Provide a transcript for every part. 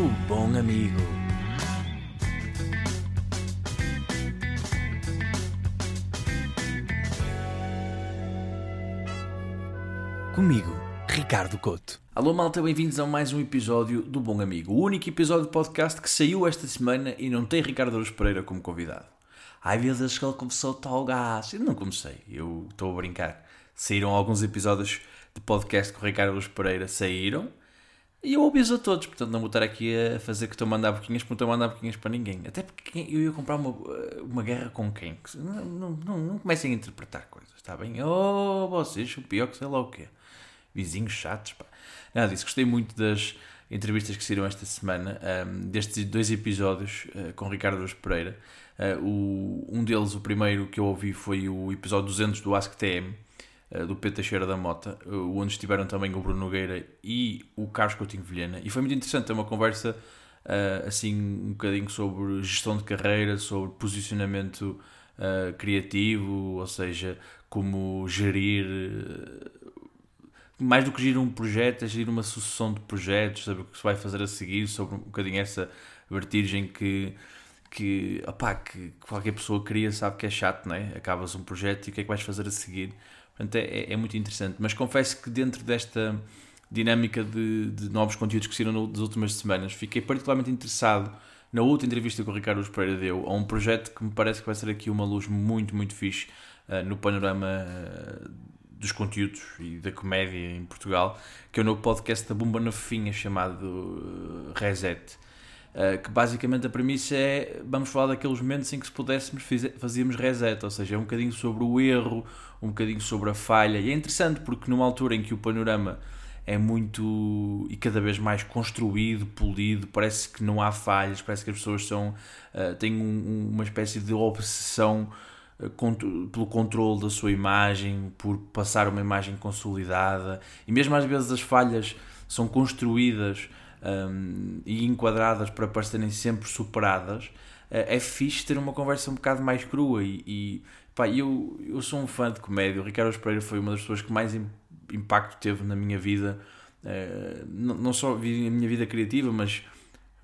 o bom amigo. Comigo, Ricardo Couto. Alô malta, bem-vindos a mais um episódio do Bom Amigo. O único episódio de podcast que saiu esta semana e não tem Ricardo Aruz Pereira como convidado. Ai meu Deus, que ele começou tal gás. Eu não comecei, eu estou a brincar. Saíram alguns episódios de podcast com o Ricardo Aruz Pereira, saíram. E eu ouvi-os a todos, portanto não vou estar aqui a fazer que estou a mandar boquinhas porque não estou a mandar boquinhas para ninguém. Até porque eu ia comprar uma, uma guerra com quem? Não, não, não, não comecem a interpretar coisas, está bem? Oh, vocês, o pior que sei lá o quê. Vizinhos chatos, pá. Nada disso, gostei muito das entrevistas que saíram esta semana, um, destes dois episódios uh, com Ricardo Luz Pereira. Uh, o, um deles, o primeiro que eu ouvi, foi o episódio 200 do AskTM, do Pedro Teixeira da Mota, uh, onde estiveram também o Bruno Nogueira e o Carlos Coutinho Vilhena. E foi muito interessante, é uma conversa assim um bocadinho sobre gestão de carreira, sobre posicionamento criativo, ou seja, como gerir mais do que gerir um projeto, é gerir uma sucessão de projetos, saber o que se vai fazer a seguir, sobre um bocadinho essa vertigem que, que, opá, que qualquer pessoa cria, sabe que é chato, não é? Acabas um projeto e o que é que vais fazer a seguir. Portanto, é, é, é muito interessante. Mas confesso que dentro desta dinâmica de, de novos conteúdos que saíram nas últimas semanas, fiquei particularmente interessado na outra entrevista que o Ricardo Pereira deu a um projeto que me parece que vai ser aqui uma luz muito, muito fixe uh, no panorama uh, dos conteúdos e da comédia em Portugal, que é o novo podcast da Bumba na Fofinha chamado eh, Reset. Uh, que basicamente a premissa é vamos falar daqueles momentos em que se pudéssemos fazíamos reset, ou seja, é um bocadinho sobre o erro, um bocadinho sobre a falha, e é interessante porque numa altura em que o panorama é muito e cada vez mais construído, polido, parece que não há falhas, parece que as pessoas são, uh, têm um, uma espécie de obsessão pelo controle da sua imagem, por passar uma imagem consolidada, e mesmo às vezes as falhas são construídas um, e enquadradas para parecerem sempre superadas, uh, é fixe ter uma conversa um bocado mais crua. E, e pá, eu, eu sou um fã de comédia. O Ricardo Pereira foi uma das pessoas que mais impacto teve na minha vida, uh, não, só na minha vida criativa, mas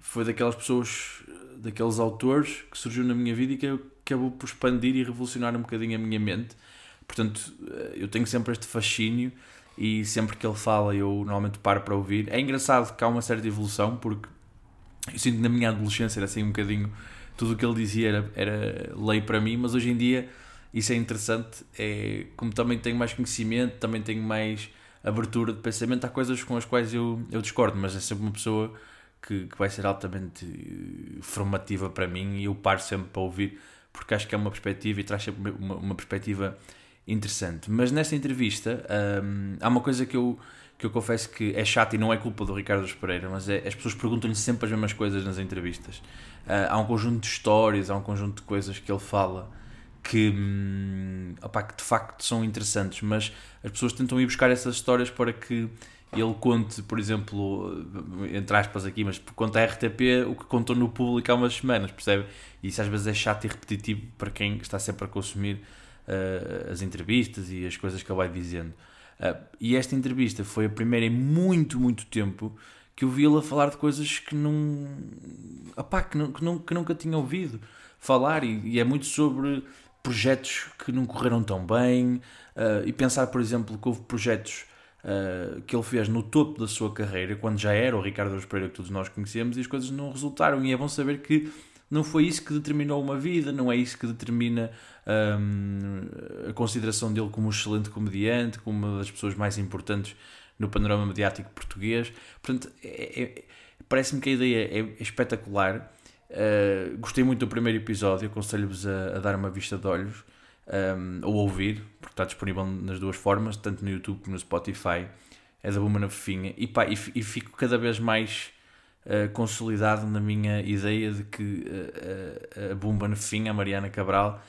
foi daquelas pessoas, daqueles autores que surgiu na minha vida e que acabou por expandir e revolucionar um bocadinho a minha mente. Portanto, eh, eu tenho sempre este fascínio e sempre que ele fala eu normalmente paro para ouvir. É engraçado que há uma certa evolução porque eu sinto que na minha adolescência era assim um bocadinho tudo o que ele dizia era, era lei para mim, mas hoje em dia isso é interessante. É, como também tenho mais conhecimento, também tenho mais abertura de pensamento, há coisas com as quais eu, eu discordo, mas é sempre uma pessoa que, que vai ser altamente formativa para mim e eu paro sempre para ouvir porque acho que é uma perspectiva e traz sempre uma, uma perspectiva interessante. Mas nesta entrevista hum, há uma coisa que eu, que eu confesso que é chata e não é culpa do Ricardo Pereira, mas é as pessoas perguntam-lhe sempre as mesmas coisas nas entrevistas. Uh, há um conjunto de histórias, há um conjunto de coisas que ele fala que, hum, que de facto são interessantes, mas as pessoas tentam ir buscar essas histórias para que ele conte, por exemplo, entre aspas aqui, mas conta a RTP o que contou no público há umas semanas, percebe? E isso às vezes é chato e repetitivo para quem está sempre a consumir uh, as entrevistas e as coisas que ele vai dizendo. Uh, e esta entrevista foi a primeira em muito, muito tempo que eu vi ele a falar de coisas que não. Opá, que, não, que, não, que nunca tinha ouvido falar, e, e, é muito sobre projetos que não correram tão bem, uh, e pensar, por exemplo, que houve projetos uh, que ele fez no topo da sua carreira, quando já era o Ricardo Aruz Pereira que todos nós conhecemos, e as coisas não resultaram. E é bom saber que não foi isso que determinou uma vida, não é isso que determina um, a consideração dele como um excelente comediante, como uma das pessoas mais importantes no panorama mediático português. Portanto, é, é, parece-me que a ideia é espetacular. Uh, gostei muito do primeiro episódio, aconselho-vos a, a, dar uma vista de olhos um, ou ouvir, porque está disponível nas duas formas, tanto no YouTube como no Spotify. É da Buma na Fofinha. E, pá, e, e fico cada vez mais uh, consolidado na minha ideia de que uh, a Bumba na Fofinha, a Mariana Cabral,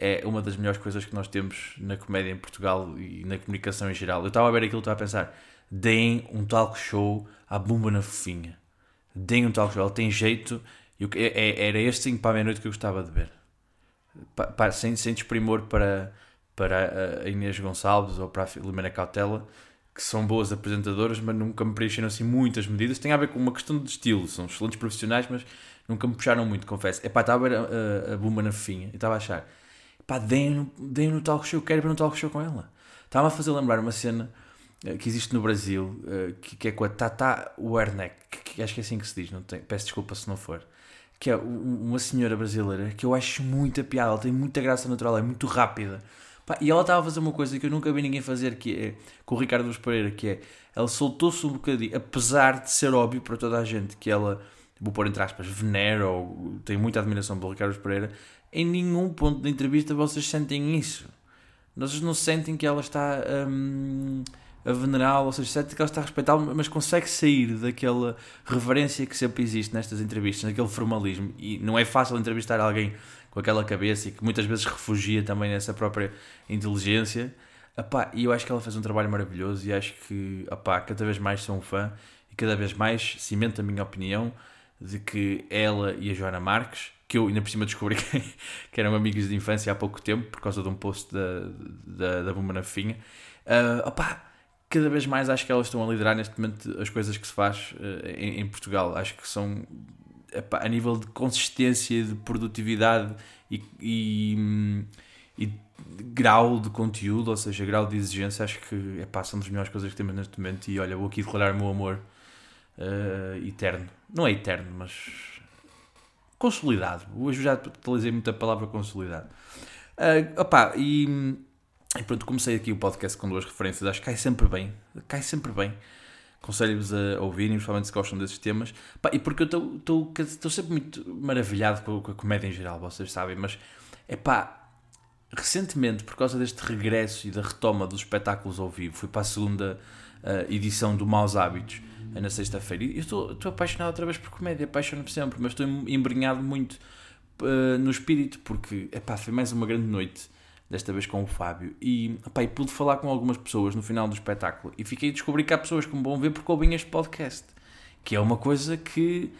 é uma das melhores coisas que nós temos na comédia em Portugal e na comunicação em geral. Eu estava a ver aquilo e estava a pensar: deem um talk show à Bumba na Fofinha. Deem um talk show. Ela tem jeito. Eu, é, é, era este 5 para a meia-noite que eu gostava de ver pa, sem, sem desprimor para, para a Inês Gonçalves ou para a Filomena Cautela, que são boas apresentadoras, mas nunca me preencheram assim muitas medidas. Tem a ver com uma questão de estilo, são excelentes profissionais, mas nunca me puxaram muito, confesso. Epá, estava a ver a, a, a Bumba na finha e estava a achar, pá, deem no, deem no talk show, quero ver no talk show com ela. Estava a fazer lembrar uma cena eh, que existe no Brasil, eh, que, que é com a Tata Werneck, que acho que é assim que se diz, não tem, peço desculpa se não for que é uma senhora brasileira que eu acho muita piada, ela tem muita graça natural, é muito rápida. Pá, e ela estava a fazer uma coisa que eu nunca vi ninguém fazer, que é com o Ricardo Luz Pereira, que é ela soltou-se um bocadinho, apesar de ser óbvio para toda a gente que ela, vou pôr entre aspas, venera ou tem muita admiração pelo Ricardo Luz Pereira, em nenhum ponto da entrevista vocês sentem isso. Vocês não sentem que ela está. Hum, a venerá-lo, ou seja, certo que ela está a respeitá-lo, mas consegue sair daquela reverência que sempre existe nestas entrevistas, naquele formalismo. E não é fácil entrevistar alguém com aquela cabeça e que muitas vezes refugia também nessa própria inteligência. Epá, e eu acho que ela fez um trabalho maravilhoso e acho que epá, cada vez mais sou um fã e cada vez mais cimento a minha opinião de que ela e a Joana Marques, que eu ainda por cima descobri que, que eram amigos de infância há pouco tempo, por causa de um post da, da, da Bumba na Finha, uh, opá, cada vez mais acho que elas estão a liderar neste momento as coisas que se faz uh, em, em, Portugal. Acho que são epá, a nível de consistência, de produtividade e, e, e, grau de conteúdo, ou seja, grau de exigência, acho que epá, são das melhores coisas que temos neste momento. E olha, vou aqui declarar o meu amor uh, eterno. Não é eterno, mas consolidado. Hoje já utilizei muito a palavra consolidado. Uh, opá, e e pronto, comecei aqui o podcast com duas referências, acho que cai sempre bem, cai sempre bem. Aconselho-vos a ouvirem, principalmente se gostam desses temas. Pá, e porque eu estou sempre muito maravilhado com, com, a comédia em geral, vocês sabem, mas é pá, recentemente, por causa deste regresso e da retoma dos espetáculos ao vivo, fui para a segunda uh, edição do Maus Hábitos, uh, na sexta-feira, e eu estou apaixonado outra vez por comédia, apaixono-me sempre, mas estou embrenhado muito uh, no espírito, porque é pá, foi mais uma grande noite desta vez com o Fábio, e, opa, e pude falar com algumas pessoas no final do espetáculo. E fiquei a descobrir que há pessoas que me vão ver porque ouvem este podcast, que é uma coisa que,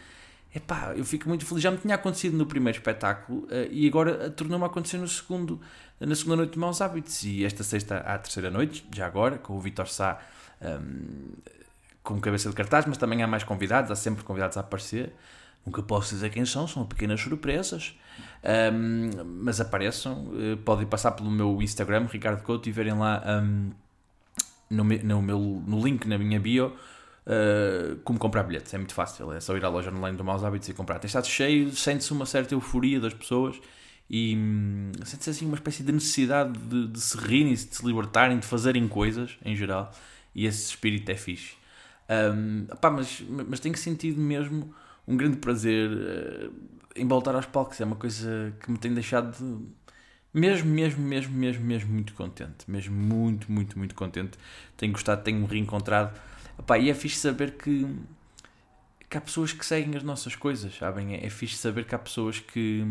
epá, eu fico muito feliz. Já me tinha acontecido no primeiro espetáculo uh, e agora tornou-me a acontecer no segundo, na segunda noite de Maus Hábitos e esta sexta à terceira noite, já agora, com o Vitor Sá um, ehm, como cabeça de cartaz, mas também há mais convidados, há sempre convidados a aparecer. Nunca posso dizer quem são, são pequenas surpresas. Um, mas apareçam, uh, podem passar pelo meu Instagram, Ricardo Couto, e verem lá um, no, no, meu, no link na minha bio uh, como comprar bilhetes. É muito fácil, é só ir à loja online do Maus Hábitos e comprar. Tem estado cheio, sente-se uma certa euforia das pessoas e um, sente-se assim uma espécie de necessidade de, de se rirem, de se libertarem, de fazerem coisas em geral. E esse espírito é fixe. Um, opá, mas, mas tenho sentido mesmo um grande prazer uh, em voltar aos palcos. É uma coisa que me tem deixado de, mesmo, mesmo, mesmo, mesmo, mesmo muito contente. Mesmo muito, muito, muito contente. Tenho gostado, tenho-me reencontrado. Epá, e é fixe saber que, que há pessoas que seguem as nossas coisas, sabem? É, é fixe saber que há pessoas que,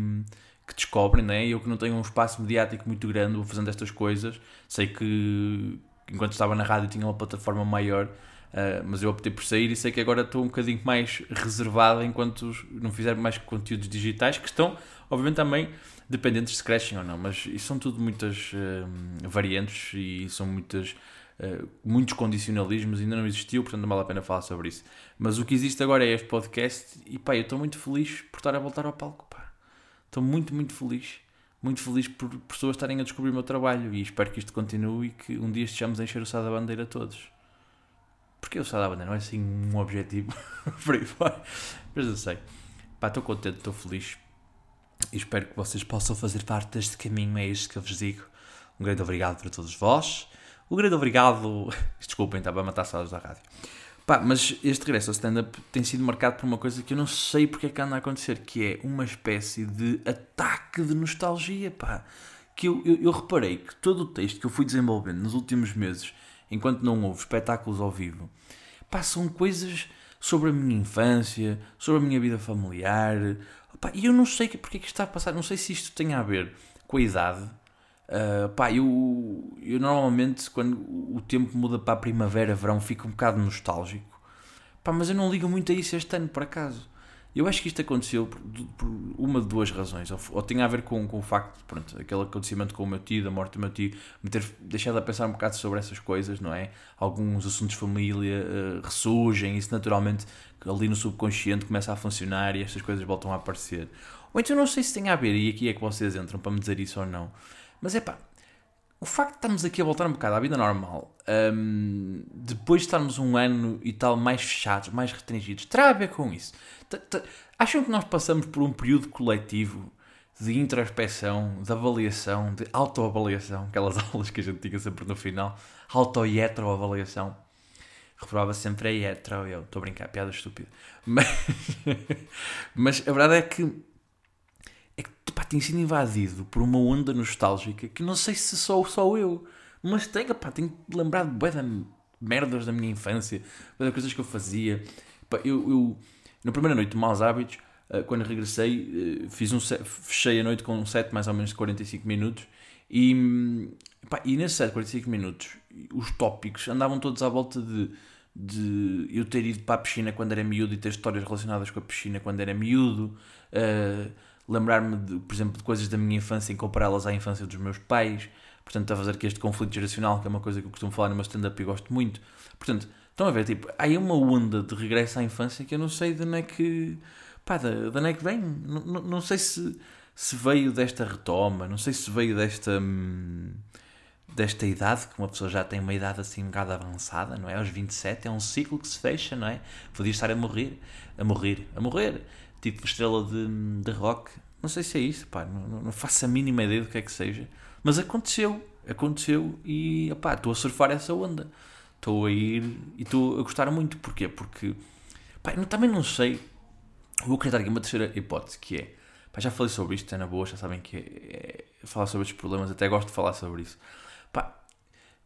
que descobrem, não é? Eu que não tenho um espaço mediático muito grande, vou fazendo estas coisas. Sei que enquanto estava na rádio tinha uma plataforma maior Uh, mas eu optei por sair e sei que agora estou um bocadinho mais reservado enquanto não fizer mais conteúdos digitais que estão, obviamente, também dependentes se crescem ou não. Mas isso são tudo muitas uh, variantes e são muitas, uh, muitos condicionalismos, ainda não existiu, portanto não vale a pena falar sobre isso. Mas o que existe agora é este podcast e pá, eu estou muito feliz por estar a voltar ao palco. Pá. Estou muito, muito feliz. Muito feliz por pessoas estarem a descobrir o meu trabalho e espero que isto continue e que um dia estejamos a encher o sal da bandeira todos. Porque eu só dava, não é assim um objetivo por aí fora. Mas eu sei. Pá, estou contente, estou feliz. E espero que vocês possam fazer parte deste caminho. É isto que eu vos digo. Um grande obrigado para todos vós. Um grande obrigado. Desculpem, estava a matar salas da rádio. Pá, mas este regresso ao stand-up tem sido marcado por uma coisa que eu não sei porque é que anda a acontecer, que é uma espécie de ataque de nostalgia, pá. Que eu, eu, eu reparei que todo o texto que eu fui desenvolvendo nos últimos meses enquanto não houve espetáculos ao vivo, passam coisas sobre a minha infância, sobre a minha vida familiar. e eu não sei porque é que está a passar, não sei se isto tem a ver com a idade. Uh, pá, eu, eu normalmente, quando o tempo muda para a primavera, verão, fico um bocado nostálgico. Pá, mas eu não ligo muito a isso este ano, por acaso. Eu acho que isto aconteceu por, por uma de duas razões. Ou, ou tem a ver com, com o facto, pronto, aquele acontecimento com o meu tio, da morte do meu tio, me ter deixado a pensar um bocado sobre essas coisas, não é? Alguns assuntos de família uh, ressurgem, isso naturalmente ali no subconsciente começa a funcionar e estas coisas voltam a aparecer. Ou então não sei se tem a ver, e aqui é que vocês entram para me dizer isso ou não. Mas é pá, o facto de estarmos aqui a voltar um bocado à vida normal, um, depois de estarmos um ano e tal mais fechados, mais restringidos, terá a ver com isso. Acham que nós passamos por um período coletivo de introspeção, de avaliação, de autoavaliação, aquelas aulas que a gente tinha sempre no final, auto e avaliação Reprova sempre a hetero, eu estou a brincar, piada estúpida. Mas, mas a verdade é que é que pá, tenho sido invadido por uma onda nostálgica que não sei se sou só eu, mas tenho, pá, tenho lembrado bué de merdas da minha infância, de coisas que eu fazia. Pá, eu, eu, na primeira noite de Maus Hábitos, eh, quando regressei, eh, fiz um set, fechei a noite com um set mais ou menos de 45 minutos e, pá, e nesse set de 45 minutos os tópicos andavam todos à volta de, de eu ter ido para a piscina quando era miúdo e ter histórias relacionadas com a piscina quando era miúdo. Uh, lembrar-me, por exemplo, de coisas da minha infância e compará-las à infância dos meus pais. Portanto, a fazer aqui este conflito geracional, que é uma coisa que eu costumo falar no meu stand-up e gosto muito. Portanto, estão a ver, tipo, há aí uma onda de regresso à infância que eu não sei de onde é que. pá, de, de onde é que vem. Não, não, não sei se, se veio desta retoma, não sei se veio desta. Hum, desta idade, que uma pessoa já tem uma idade assim um bocado avançada, não é? Aos 27 é um ciclo que se fecha, não é? Podia estar a morrer, a morrer, a morrer tipo estrela de, de rock. Não sei se é isso, pá, não, não faço a mínima ideia do que é que seja. Mas aconteceu, aconteceu e pá, estou a surfar essa onda. Estou a ir e estou a gostar muito. Porquê? Porque pá, eu também não sei. Vou acreditar aqui uma terceira hipótese que é. Pá, já falei sobre isto, é na boa, já sabem que é, é falar sobre estes problemas, até gosto de falar sobre isso. Pá,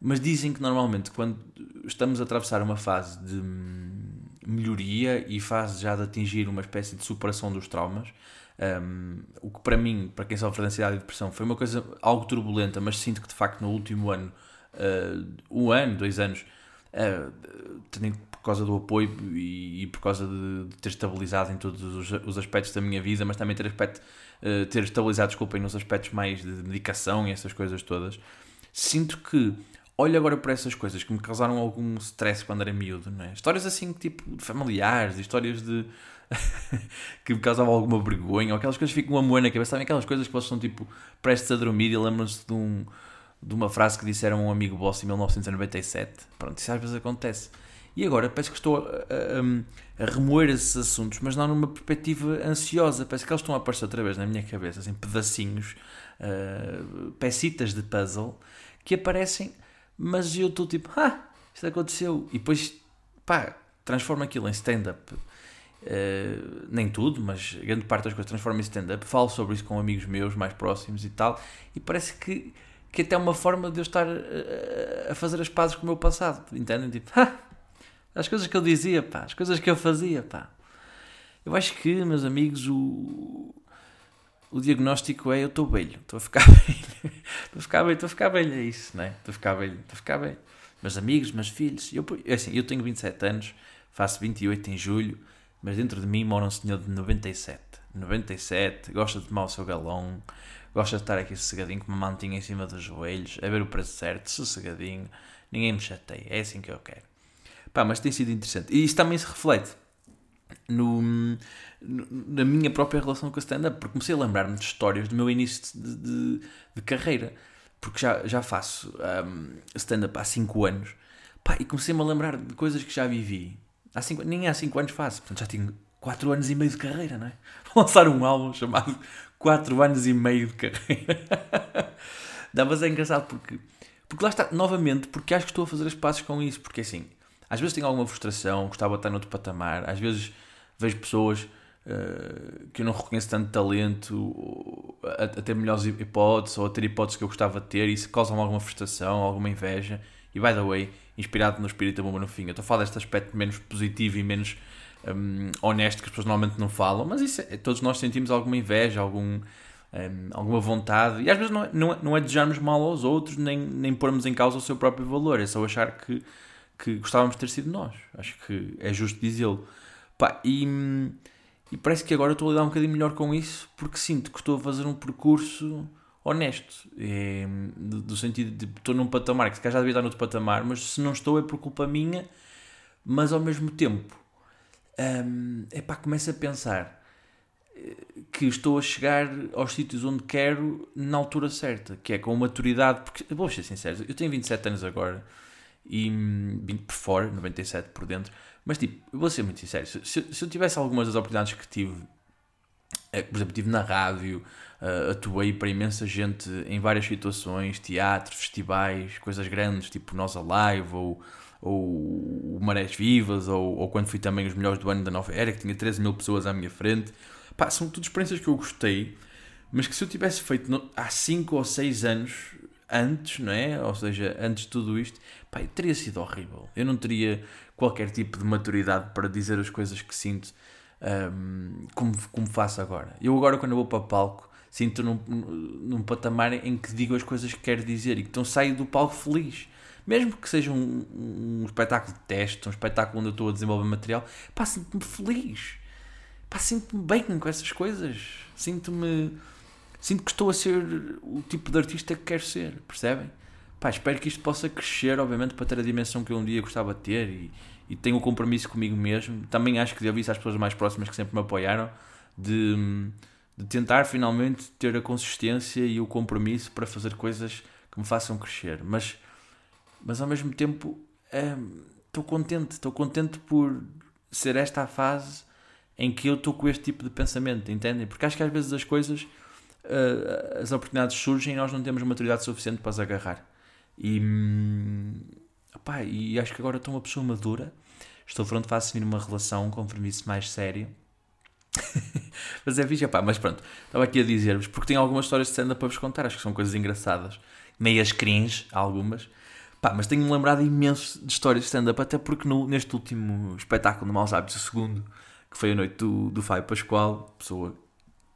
mas dizem que normalmente quando estamos a atravessar uma fase de melhoria e fase já de atingir uma espécie de superação dos traumas. Um, o que para mim, para quem sofre de ansiedade e depressão, foi uma coisa algo turbulenta, mas sinto que de facto no último ano, uh, um ano, dois anos, uh, por causa do apoio e, e por causa de, de, ter estabilizado em todos os, os, aspectos da minha vida, mas também ter, aspecto, uh, ter estabilizado, desculpem, nos aspectos mais de medicação e essas coisas todas, sinto que olho agora para essas coisas que me causaram algum stress quando era miúdo, não é? Histórias assim, tipo, familiares, histórias de... que me causavam alguma vergonha, ou aquelas coisas que ficam uma moeda na cabeça, sabem aquelas coisas que vocês são, tipo, prestes a dormir e lembram-se de, um, de uma frase que disseram a um amigo vosso em 1997. Pronto, isso às vezes acontece. E agora parece que estou a, a, a, remoer esses assuntos, mas não numa perspectiva ansiosa. Parece que eles estão a aparecer outra vez na minha cabeça, assim, pedacinhos, uh, peциtas de puzzle, que aparecem mas eu estou tipo, ah, isto aconteceu. E depois, pá, transforma aquilo em stand-up. Uh, nem tudo, mas grande parte das coisas transforma em stand-up. Falo sobre isso com amigos meus mais próximos e tal. E parece que, que até é uma forma de eu estar a, a fazer as pazes com o meu passado. Entendem? Tipo, ah, as coisas que eu dizia, pá, as coisas que eu fazia, pá. Eu acho que, meus amigos, o, o diagnóstico é eu estou velho, estou a ficar velho, estou a ficar velho, estou a ficar velho, é isso, não é? Estou a ficar velho, estou a ficar velho. Meus amigos, meus filhos, eu, é assim, eu tenho 27 anos, faço 28 em julho, mas dentro de mim mora um senhor de 97. 97, gosta de tomar o seu galão, gosta de estar aqui sossegadinho com uma mantinha em cima dos joelhos, a ver o preço certo, sossegadinho, ninguém me chateia, é assim que eu quero. Pá, mas tem sido interessante. E isso também se reflete no, na minha própria relação com a stand-up, porque comecei a lembrar-me de histórias do meu início de, de, de carreira, porque já, já faço um, stand-up há 5 anos, pá, e comecei-me a lembrar de coisas que já vivi. Há cinco, nem há 5 anos faço, portanto já tenho 4 anos e meio de carreira, não é? Vou lançar um álbum chamado 4 anos e meio de carreira. Dá, mas é engraçado porque, porque lá está, novamente, porque acho que estou a fazer as passos com isso, porque assim, às vezes tenho alguma frustração, gostava de estar noutro patamar, às vezes vejo pessoas uh, que eu não reconheço tanto talento, a, a, ter melhores hipóteses, ou a ter hipóteses que eu gostava de ter, e isso causa-me alguma frustração, alguma inveja. E by the way, inspirado no espírito da bomba no fim, eu estou a falar deste aspecto menos positivo e menos um, honesto que as pessoas normalmente não falam, mas isso é, todos nós sentimos alguma inveja, algum. Um, alguma vontade, e às vezes não é, não é, não é desejarmos mal aos outros, nem, nem pormos em causa o seu próprio valor, é só achar que, que gostávamos de ter sido nós. Acho que é justo dizê-lo. E, E parece que agora estou a lidar um bocadinho melhor com isso, porque sinto que estou a fazer um percurso honesto. É, do, do, sentido de estou num patamar, que se calhar já devia estar noutro patamar, mas se não estou é por culpa minha, mas ao mesmo tempo, hum, é pá, começo a pensar eh, que estou a chegar aos sítios onde quero na altura certa, que é com maturidade, porque, vou ser sincero, eu tenho 27 anos agora, e 20 por fora, 97 por dentro, mas tipo, eu vou ser muito sincero, se, se eu tivesse algumas das oportunidades que tive, eh, por exemplo, estive na rádio, uh, atuei para imensa gente em várias situações, teatro, festivais, coisas grandes, tipo Nós Alive, ou, ou Marés Vivas, ou, ou quando fui também os melhores do ano da Nova Era, que tinha 13 mil pessoas à minha frente. Pá, são tudo experiências que eu gostei, mas que se eu tivesse feito no, há 5 ou 6 anos antes, não é? Ou seja, antes de tudo isto, pá, teria sido horrível. Eu não teria qualquer tipo de maturidade para dizer as coisas que sinto um, como, como faço agora. Eu agora, quando eu vou para palco, sinto num, num patamar em que digo as coisas que quero dizer e que então saio do palco feliz. Mesmo que seja um, um espetáculo de teste, um espetáculo onde eu estou a desenvolver material, pá, sinto-me feliz. Pá, sinto-me bem com essas coisas. Sinto-me. Sinto que estou a ser o tipo de artista que quero ser, percebem? Pá, espero que isto possa crescer, obviamente, para ter a dimensão que eu um dia gostava de ter e, e tenho o compromisso comigo mesmo. Também acho que devo isso às pessoas mais próximas que sempre me apoiaram, de, de tentar finalmente ter a consistência e o compromisso para fazer coisas que me façam crescer. Mas, mas ao mesmo tempo, estou é, contente, estou contente por ser esta a fase em que eu estou com este tipo de pensamento, entendem? Porque acho que às vezes as coisas, uh, as oportunidades surgem e nós não temos maturidade suficiente para as agarrar. E, opá, e acho que agora estou uma pessoa madura. Estou pronto para assumir uma relação, um compromisso mais sério. mas é fixe, opá, mas pronto. Estava aqui a dizer-vos, porque tenho algumas histórias de stand-up para vos contar. Acho que são coisas engraçadas. Meias cringe, algumas. Pá, mas tenho-me lembrado imenso de histórias de stand-up, até porque no, neste último espetáculo de Maus Hábitos, o segundo, que foi a noite do, do Fábio Pascoal, pessoa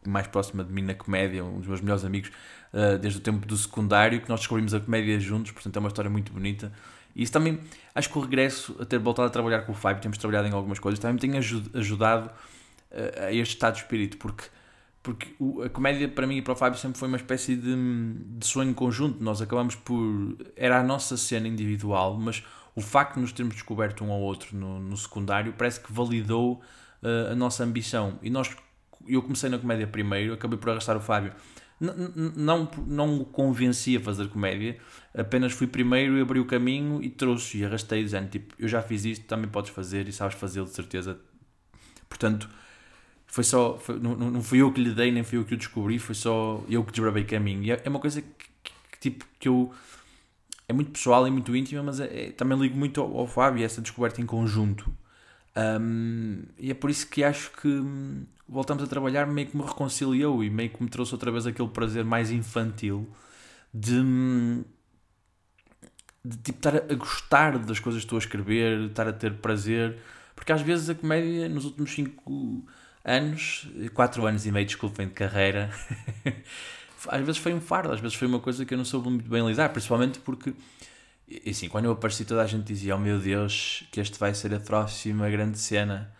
mais próxima de mim na comédia, um dos meus melhores amigos, uh, desde o tempo do secundário, que nós descobrimos a comédia juntos, portanto é uma história muito bonita. E isso também, acho que o regresso a ter voltado a trabalhar com o Fábio, temos trabalhado em algumas coisas, também me tem ajudado uh, a este estado de espírito, porque, porque o, a comédia para mim e para o Fábio sempre foi uma espécie de, de sonho conjunto. Nós acabamos por. Era a nossa cena individual, mas o facto de nos termos descoberto um ao outro no, no secundário parece que validou uh, a nossa ambição. E nós, eu comecei na comédia primeiro, acabei por arrastar o Fábio não, não o convenci a fazer comédia, apenas fui primeiro e abri o caminho e trouxe e arrastei, dizendo tipo, eu já fiz isto, também podes fazer e sabes fazê-lo de certeza. Portanto, foi só, foi, não, não fui eu que lhe dei, nem fui eu que o descobri, foi só eu que desbravei caminho. E é, é uma coisa que, que, que, tipo, que eu. É muito pessoal e muito íntima, mas é, é, também ligo muito ao, ao Fábio, essa descoberta em conjunto. Um, e é por isso que acho que hum, voltamos a trabalhar meio que me reconciliou e meio que me trouxe outra vez aquele prazer mais infantil de, de tipo estar a gostar das coisas que estou a escrever, estar a ter prazer, porque às vezes a comédia nos últimos 5 anos, 4 anos e meio, desculpem, de carreira, às vezes foi um fardo, às vezes foi uma coisa que eu não soube muito bem lidar, principalmente porque e assim, quando eu apareci, toda a gente dizia: Oh meu Deus, que este vai ser a próxima grande cena.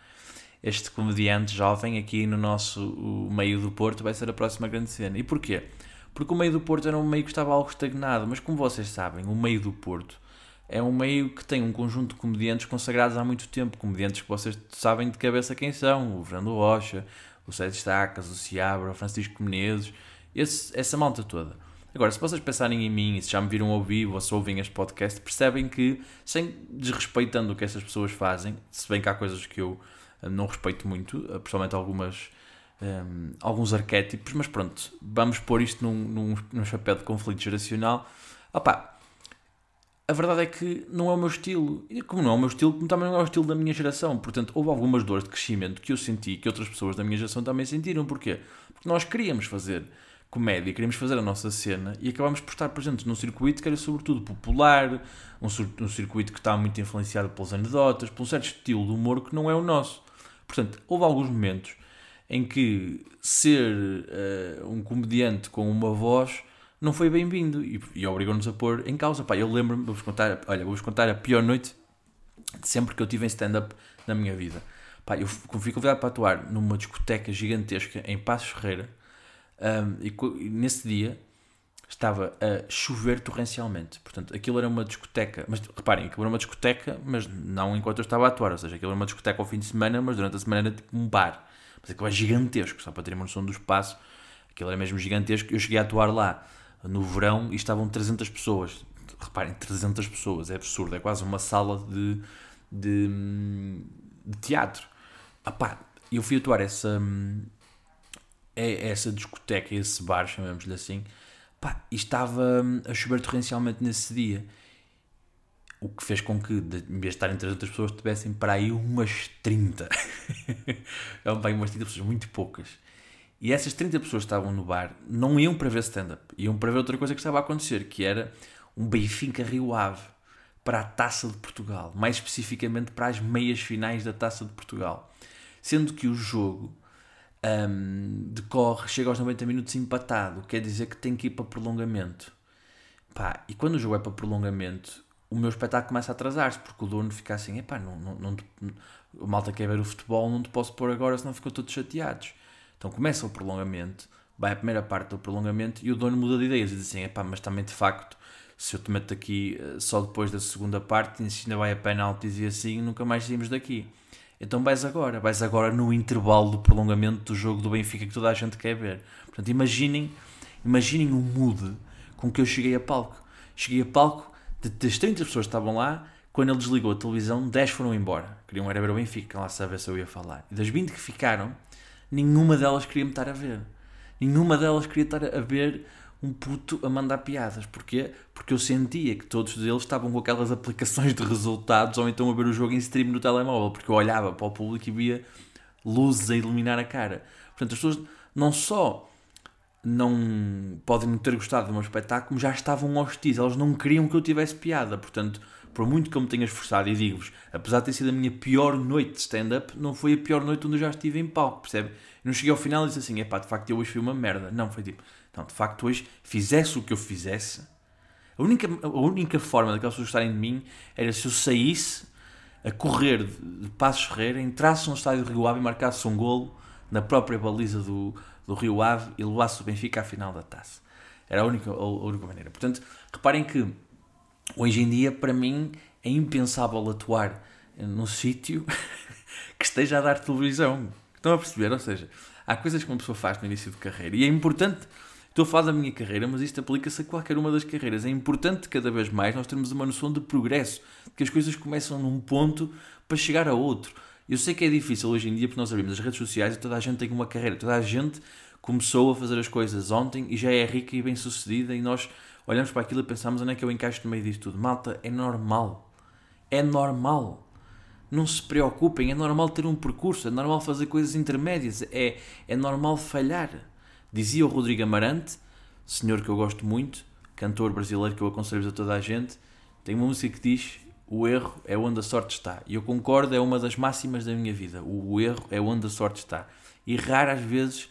Este comediante jovem aqui no nosso meio do Porto vai ser a próxima grande cena. E porquê? Porque o meio do Porto era um meio que estava algo estagnado, mas como vocês sabem, o meio do Porto é um meio que tem um conjunto de comediantes consagrados há muito tempo. Comediantes que vocês sabem de cabeça quem são: o Fernando Rocha, o Sérgio Estacas, o Ciabra, o Francisco Menezes, esse, essa malta toda. Agora, se vocês pensarem em mim e se já me viram ao vivo ou se ouvem este podcast, percebem que, sem desrespeitando o que essas pessoas fazem, se bem que há coisas que eu não respeito muito, eh, principalmente algumas, um, ehm, alguns arquétipos, mas pronto, vamos pôr isto num, num, num chapéu de conflito geracional. Opá, a verdade é que não é o meu estilo. E como não é o meu estilo, também não é o estilo da minha geração. Portanto, houve algumas dores de crescimento que eu senti que outras pessoas da minha geração também sentiram. Porquê? Porque nós queríamos fazer comédia, queríamos fazer a nossa cena e acabámos por estar presentes num circuito que era sobretudo popular, um, um circuito que está muito influenciado pelas anedotas, por um certo estilo de humor que não é o nosso. Portanto, houve alguns momentos em que ser uh, um comediante com uma voz não foi bem-vindo e, e obrigou-nos a pôr em causa. Pá, eu lembro-me, vou-vos contar, olha, vou-vos contar a pior noite de sempre que eu tive em stand-up na minha vida. Pá, eu fui convidado para atuar numa discoteca gigantesca em Passos Ferreira um, e, e, nesse dia estava a chover torrencialmente. Portanto, aquilo era uma discoteca. Mas reparem, aquilo era uma discoteca, mas não enquanto eu estava a atuar. Ou seja, aquilo era uma discoteca ao fim de semana, mas durante a semana era tipo um bar. Mas aquilo é gigantesco, só para terem uma noção do espaço. Aquilo era mesmo gigantesco. Eu cheguei a atuar lá no verão e estavam 300 pessoas. Reparem, 300 pessoas, é absurdo. É quase uma sala de, de, de teatro. Epá, eu fui atuar essa, é, essa discoteca, esse bar, chamamos-lhe assim, pá, e estava a chover torrencialmente nesse dia. O que fez com que, em vez de estarem 300 pessoas, tivessem para aí umas 30. é um bem umas 30 pessoas, muito poucas. E essas 30 pessoas que estavam no bar não iam para ver stand-up, iam para ver outra coisa que estava a acontecer, que era um Benfica Rio Ave para a Taça de Portugal, mais especificamente para as meias finais da Taça de Portugal sendo que o jogo um, decorre, chega aos 90 minutos empatado, quer dizer que tem que ir para prolongamento. Pá, e quando o jogo é para prolongamento, o meu espetáculo começa a atrasar-se, porque o dono fica assim, epá, não, não, não, não, o malta quer ver o futebol, não te posso pôr agora, senão ficam todos chateados. Então começa o prolongamento, vai a primeira parte do prolongamento e o dono muda de ideias e diz assim, epá, mas também de facto, se eu te meto aqui eh, só depois da segunda parte, se ainda vai a penaltis e assim, nunca mais saímos daqui. Então vais agora, vais agora no intervalo do prolongamento do jogo do Benfica que toda a gente quer ver. Portanto, imaginem, imaginem o mood com que eu cheguei a palco. Cheguei a palco, das 30 pessoas que estavam lá, quando ele desligou a televisão, 10 foram embora. Queriam era ver o Benfica, lá saber se eu ia falar. E das 20 que ficaram, nenhuma delas queria me estar a ver. Nenhuma delas queria estar a ver um puto a mandar piadas. Porquê? Porque eu sentia que todos eles estavam com aquelas aplicações de resultados ou então a ver o jogo em stream no telemóvel, porque eu olhava para o público e via luzes a iluminar a cara. Portanto, as pessoas não só não podem não ter gostado do meu espetáculo, já estavam hostis, elas não queriam que eu tivesse piada. Portanto, por muito que eu me tenha esforçado, e digo-vos, apesar de ter sido a minha pior noite de stand-up, não foi a pior noite onde eu já estive em palco, percebe? Eu não cheguei ao final e disse assim, é pá, de facto eu hoje fui uma merda. Não, foi tipo, não, de facto, hoje fizesse o que eu fizesse, a única, a única forma daquelas pessoas gostarem de mim era se eu saísse a correr de, de Passos Ferreira, entrasse no estádio do Rio Ave e marcasse um golo na própria baliza do, do Rio Ave e levasse o Benfica à final da taça. Era a única, a única maneira. Portanto, reparem que hoje em dia, para mim, é impensável atuar num sítio que esteja a dar televisão. Estão a perceber? Ou seja, há coisas que uma pessoa faz no início de carreira e é importante Estou a falar da minha carreira, mas isto aplica-se a qualquer uma das carreiras. É importante cada vez mais nós termos uma noção de progresso, que as coisas começam num ponto para chegar a outro. Eu sei que é difícil hoje em dia porque nós abrimos as redes sociais e toda a gente tem uma carreira, toda a gente começou a fazer as coisas ontem e já é rica e bem sucedida e nós olhamos para aquilo e pensamos onde é que eu encaixo no meio disto tudo. Malta, é normal. É normal. Não se preocupem, é normal ter um percurso, é normal fazer coisas intermédias, é, é normal falhar. Dizia o Rodrigo Amarante, senhor que eu gosto muito, cantor brasileiro que eu aconselho a toda a gente, tem uma música que diz: O erro é onde a sorte está. E eu concordo, é uma das máximas da minha vida. O erro é onde a sorte está. Errar, às vezes,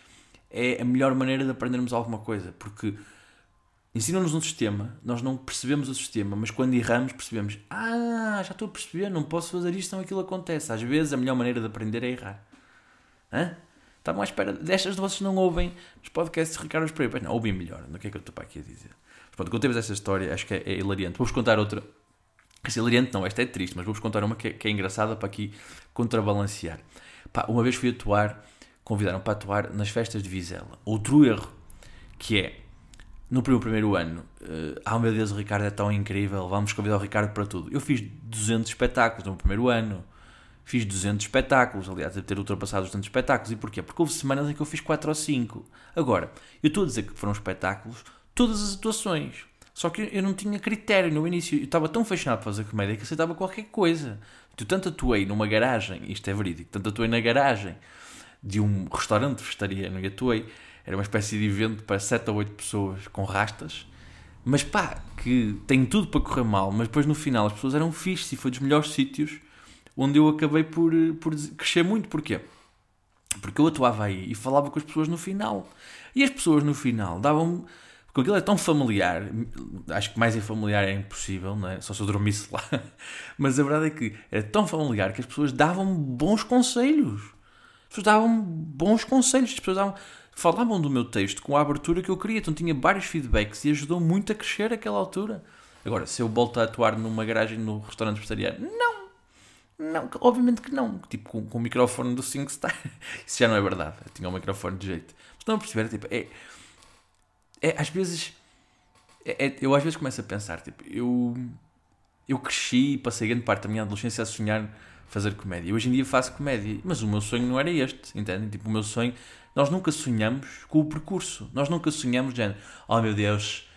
é a melhor maneira de aprendermos alguma coisa, porque ensinam-nos um sistema, nós não percebemos o sistema, mas quando erramos percebemos: Ah, já estou a perceber, não posso fazer isto, então aquilo acontece. Às vezes a melhor maneira de aprender é errar. Hã? Estavam à espera. Destas vocês não ouvem os podcasts de Ricardo Pereira. Pois não, ouvem melhor. O que é que eu estou para aqui a dizer? Mas pronto, contemos essa história, acho que é, é hilariante. Vou-vos contar outra. Essa é hilariante não, esta é triste, mas vou-vos contar uma que é, que é, engraçada para aqui contrabalancear. Pá, uma vez fui atuar, convidaram para atuar nas festas de Vizela. Outro erro, que é, no meu primeiro ano, uh, ah meu Deus, o Ricardo é tão incrível, vamos convidar o Ricardo para tudo. Eu fiz 200 espetáculos no primeiro ano fiz 200 espetáculos, aliás, deve ter ultrapassado os 200 espetáculos. E porquê? Porque houve semanas em que eu fiz 4 ou 5. Agora, eu estou a dizer que foram espetáculos todas as atuações. Só que eu não tinha critério no início. Eu estava tão fascinado por fazer comédia que aceitava qualquer coisa. Eu tanto atuei numa garagem, isto é verídico, tanto atuei na garagem de um restaurante vegetariano e atuei. Era uma espécie de evento para 7 ou 8 pessoas com rastas. Mas pá, que tem tudo para correr mal, mas depois no final as pessoas eram fixes e foi dos melhores sítios onde eu acabei por, por crescer muito. Porquê? Porque eu atuava aí e falava com as pessoas no final. E as pessoas no final davam Porque aquilo é tão familiar, acho que mais infamiliar é impossível, não é? Só se eu dormisse lá. Mas a verdade é que era tão familiar que as pessoas davam bons conselhos. As pessoas davam bons conselhos, as pessoas davam, falavam do meu texto com a abertura que eu queria. Então tinha vários feedbacks e ajudou muito a crescer aquela altura. Agora, se eu volto a atuar numa garagem no restaurante vegetariano, não. Não, obviamente que não. Tipo, com, com o microfone do SingStar. Isso já não é verdade. Eu tinha um microfone de jeito. Mas não perceber, tipo, é, é às vezes. É, é, eu às vezes começo a pensar, tipo, eu. Eu cresci e passei grande parte da minha adolescência a sonhar fazer comédia. Hoje em dia faço comédia, mas o meu sonho não era este, entendem? Tipo, o meu sonho. Nós nunca sonhamos com o percurso. Nós nunca sonhamos, gente. Oh meu Deus,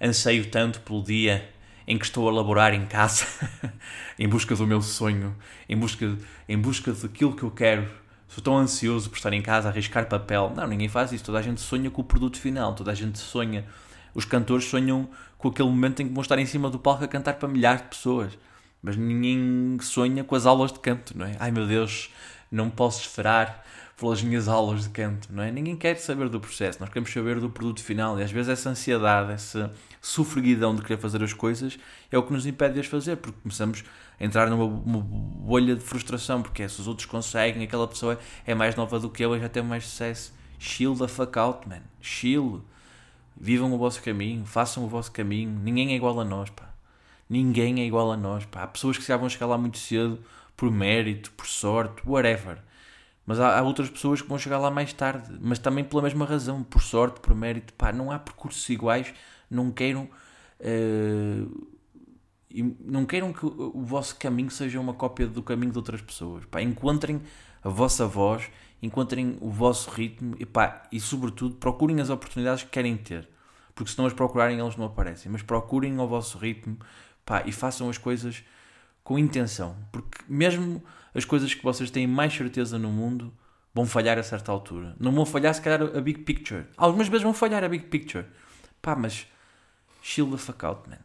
anseio tanto pelo dia em que estou a laborar em casa, em busca do meu sonho, em busca, em busca daquilo que eu quero. Sou tão ansioso por estar em casa a arriscar papel. Não, ninguém faz isso. Toda a gente sonha com o produto final. Toda a gente sonha. Os cantores sonham com aquele momento em que vão estar em cima do palco a cantar para milhares de pessoas. Mas ninguém sonha com as aulas de canto, não é? Ai meu Deus, não posso esperar pelas minhas aulas de canto, não é? Ninguém quer saber do processo, nós queremos saber do produto final e às vezes essa ansiedade, essa sofreguidão de querer fazer as coisas é o que nos impede de as fazer, porque começamos a entrar numa, bolha de frustração, porque é, se os outros conseguem, aquela pessoa é mais nova do que eu e já tem mais sucesso. Chill the fuck out, man. Chill. Vivam o vosso caminho, façam o vosso caminho. Ninguém é igual a nós, pá. Ninguém é igual a nós, pá. Há pessoas que já vão chegar lá muito cedo por mérito, por sorte, whatever. Mas há, há, outras pessoas que vão chegar lá mais tarde, mas também pela mesma razão, por sorte, por mérito. Pá, não há percursos iguais, não queiram. Uh, não queiram que o vosso caminho seja uma cópia do caminho de outras pessoas. Pá, encontrem a vossa voz, encontrem o vosso ritmo e, pá, e, sobretudo, procurem as oportunidades que querem ter. Porque se não as procurarem, elas não aparecem. Mas procurem o vosso ritmo pá, e façam as coisas com intenção. Porque mesmo as coisas que vocês têm mais certeza no mundo vão falhar a certa altura. Não vão falhar, se calhar, a big picture. Algumas vezes vão falhar a big picture. Pá, mas chill the fuck out, man.